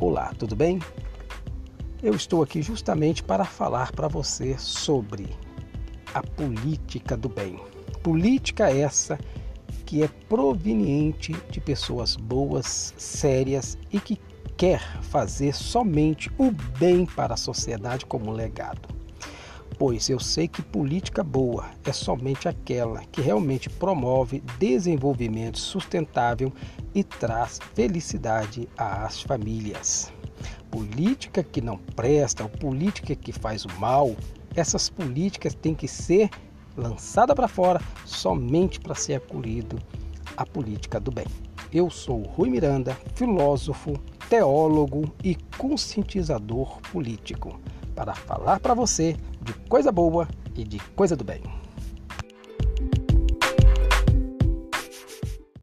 Olá, tudo bem? Eu estou aqui justamente para falar para você sobre a política do bem. Política essa que é proveniente de pessoas boas, sérias e que quer fazer somente o bem para a sociedade como legado. Pois eu sei que política boa é somente aquela que realmente promove desenvolvimento sustentável e traz felicidade às famílias. Política que não presta, ou política que faz o mal, essas políticas têm que ser lançadas para fora somente para ser acolhido a política do bem. Eu sou Rui Miranda, filósofo, teólogo e conscientizador político, para falar para você de coisa boa e de coisa do bem.